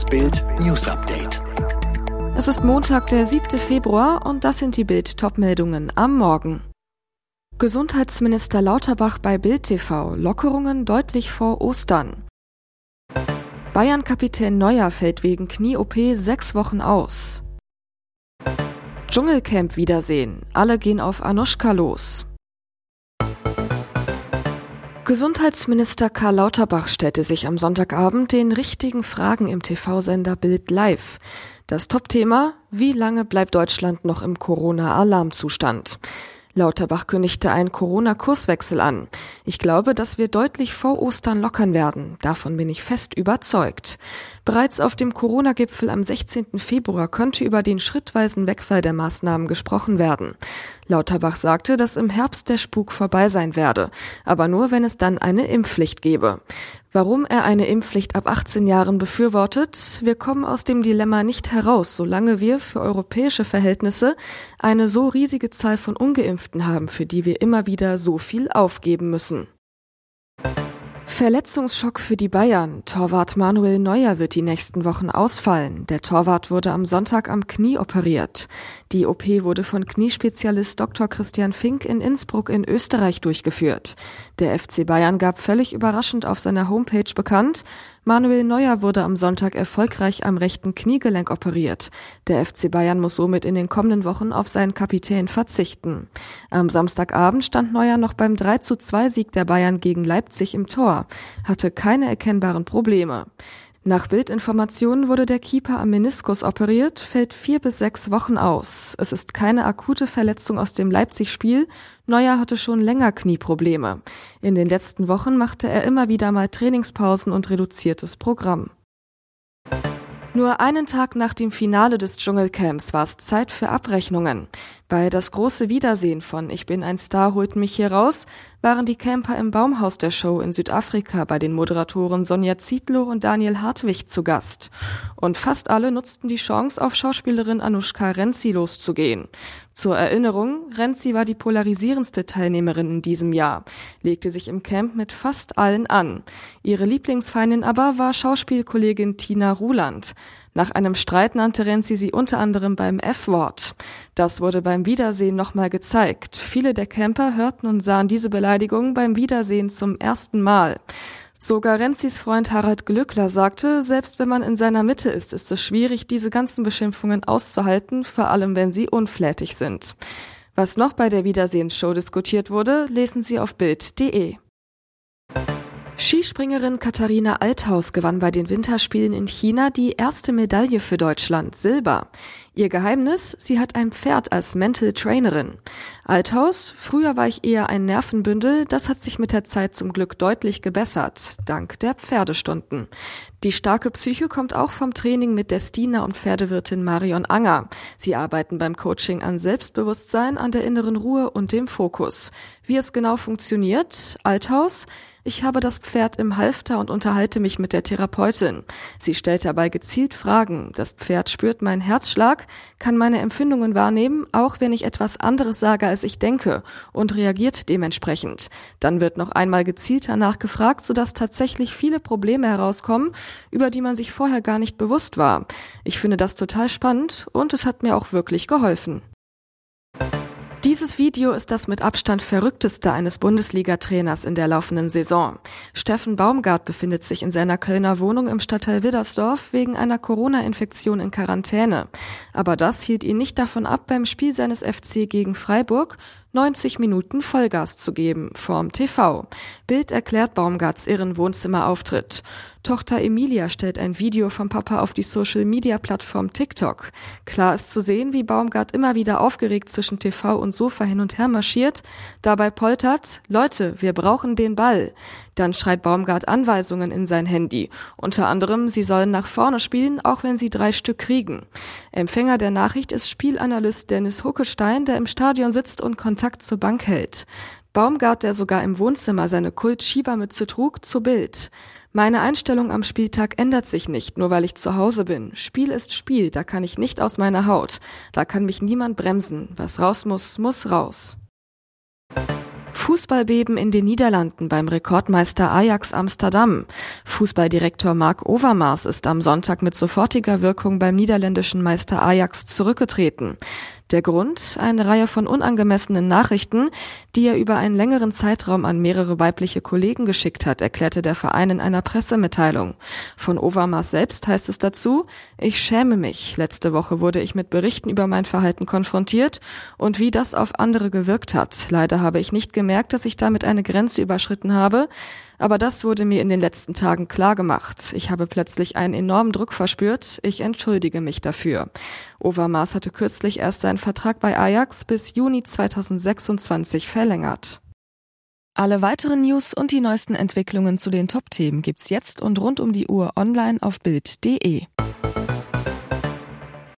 Das Bild News Update. Es ist Montag, der 7. Februar und das sind die Bild Topmeldungen am Morgen. Gesundheitsminister Lauterbach bei Bild TV. Lockerungen deutlich vor Ostern. Bayern-Kapitän Neuer fällt wegen Knie-OP sechs Wochen aus. Dschungelcamp Wiedersehen. Alle gehen auf Anuschka los. Gesundheitsminister Karl Lauterbach stellte sich am Sonntagabend den richtigen Fragen im TV-Sender Bild Live. Das Topthema, wie lange bleibt Deutschland noch im Corona-Alarmzustand? Lauterbach kündigte einen Corona-Kurswechsel an. Ich glaube, dass wir deutlich vor Ostern lockern werden. Davon bin ich fest überzeugt. Bereits auf dem Corona-Gipfel am 16. Februar könnte über den schrittweisen Wegfall der Maßnahmen gesprochen werden. Lauterbach sagte, dass im Herbst der Spuk vorbei sein werde, aber nur, wenn es dann eine Impfpflicht gebe. Warum er eine Impfpflicht ab 18 Jahren befürwortet? Wir kommen aus dem Dilemma nicht heraus, solange wir für europäische Verhältnisse eine so riesige Zahl von ungeimpften haben, für die wir immer wieder so viel aufgeben müssen. Verletzungsschock für die Bayern. Torwart Manuel Neuer wird die nächsten Wochen ausfallen. Der Torwart wurde am Sonntag am Knie operiert. Die OP wurde von Kniespezialist Dr. Christian Fink in Innsbruck in Österreich durchgeführt. Der FC Bayern gab völlig überraschend auf seiner Homepage bekannt, Manuel Neuer wurde am Sonntag erfolgreich am rechten Kniegelenk operiert. Der FC Bayern muss somit in den kommenden Wochen auf seinen Kapitän verzichten. Am Samstagabend stand Neuer noch beim 3 zu 2 Sieg der Bayern gegen Leipzig im Tor, hatte keine erkennbaren Probleme. Nach Bildinformationen wurde der Keeper am Meniskus operiert, fällt vier bis sechs Wochen aus. Es ist keine akute Verletzung aus dem Leipzig-Spiel. Neuer hatte schon länger Knieprobleme. In den letzten Wochen machte er immer wieder mal Trainingspausen und reduziertes Programm. Nur einen Tag nach dem Finale des Dschungelcamps war es Zeit für Abrechnungen. Bei das große Wiedersehen von Ich bin ein Star holt mich hier raus waren die Camper im Baumhaus der Show in Südafrika bei den Moderatoren Sonja Zietlow und Daniel Hartwig zu Gast. Und fast alle nutzten die Chance, auf Schauspielerin Anushka Renzi loszugehen. Zur Erinnerung, Renzi war die polarisierendste Teilnehmerin in diesem Jahr, legte sich im Camp mit fast allen an. Ihre Lieblingsfeindin aber war Schauspielkollegin Tina Ruland. Nach einem Streit nannte Renzi sie unter anderem beim F-Wort. Das wurde beim Wiedersehen nochmal gezeigt. Viele der Camper hörten und sahen diese Beleidigung beim Wiedersehen zum ersten Mal. Sogar Renzis Freund Harald Glückler sagte, selbst wenn man in seiner Mitte ist, ist es schwierig, diese ganzen Beschimpfungen auszuhalten, vor allem wenn sie unflätig sind. Was noch bei der Wiedersehensshow diskutiert wurde, lesen Sie auf Bild.de. Skispringerin Katharina Althaus gewann bei den Winterspielen in China die erste Medaille für Deutschland, Silber. Ihr Geheimnis, sie hat ein Pferd als Mental Trainerin. Althaus, früher war ich eher ein Nervenbündel, das hat sich mit der Zeit zum Glück deutlich gebessert, dank der Pferdestunden. Die starke Psyche kommt auch vom Training mit Destina und Pferdewirtin Marion Anger. Sie arbeiten beim Coaching an Selbstbewusstsein, an der inneren Ruhe und dem Fokus. Wie es genau funktioniert? Althaus? Ich habe das Pferd im Halfter und unterhalte mich mit der Therapeutin. Sie stellt dabei gezielt Fragen. Das Pferd spürt meinen Herzschlag, kann meine Empfindungen wahrnehmen, auch wenn ich etwas anderes sage, als ich denke, und reagiert dementsprechend. Dann wird noch einmal gezielter nachgefragt, sodass tatsächlich viele Probleme herauskommen, über die man sich vorher gar nicht bewusst war. Ich finde das total spannend und es hat mir auch wirklich geholfen. Dieses Video ist das mit Abstand verrückteste eines Bundesliga-Trainers in der laufenden Saison. Steffen Baumgart befindet sich in seiner Kölner Wohnung im Stadtteil Widdersdorf wegen einer Corona-Infektion in Quarantäne. Aber das hielt ihn nicht davon ab, beim Spiel seines FC gegen Freiburg 90 Minuten Vollgas zu geben, vorm TV. Bild erklärt Baumgarts irren Wohnzimmerauftritt. Tochter Emilia stellt ein Video vom Papa auf die Social-Media-Plattform TikTok. Klar ist zu sehen, wie Baumgart immer wieder aufgeregt zwischen TV und Sofa hin und her marschiert. Dabei poltert, Leute, wir brauchen den Ball. Dann schreit Baumgart Anweisungen in sein Handy. Unter anderem, sie sollen nach vorne spielen, auch wenn sie drei Stück kriegen. Empfänger der Nachricht ist Spielanalyst Dennis Huckestein, der im Stadion sitzt und Kontakt zur Bank hält. Baumgart, der sogar im Wohnzimmer seine Kult-Schiebermütze trug, zu Bild. Meine Einstellung am Spieltag ändert sich nicht, nur weil ich zu Hause bin. Spiel ist Spiel, da kann ich nicht aus meiner Haut. Da kann mich niemand bremsen. Was raus muss, muss raus. Fußballbeben in den Niederlanden beim Rekordmeister Ajax Amsterdam. Fußballdirektor Mark Overmars ist am Sonntag mit sofortiger Wirkung beim niederländischen Meister Ajax zurückgetreten. Der Grund? Eine Reihe von unangemessenen Nachrichten, die er über einen längeren Zeitraum an mehrere weibliche Kollegen geschickt hat, erklärte der Verein in einer Pressemitteilung. Von Overmars selbst heißt es dazu, ich schäme mich. Letzte Woche wurde ich mit Berichten über mein Verhalten konfrontiert und wie das auf andere gewirkt hat. Leider habe ich nicht gemerkt, dass ich damit eine Grenze überschritten habe, aber das wurde mir in den letzten Tagen klar gemacht. Ich habe plötzlich einen enormen Druck verspürt. Ich entschuldige mich dafür. Overmars hatte kürzlich erst seinen Vertrag bei Ajax bis Juni 2026 verlängert. Alle weiteren News und die neuesten Entwicklungen zu den Top-Themen gibt's jetzt und rund um die Uhr online auf Bild.de.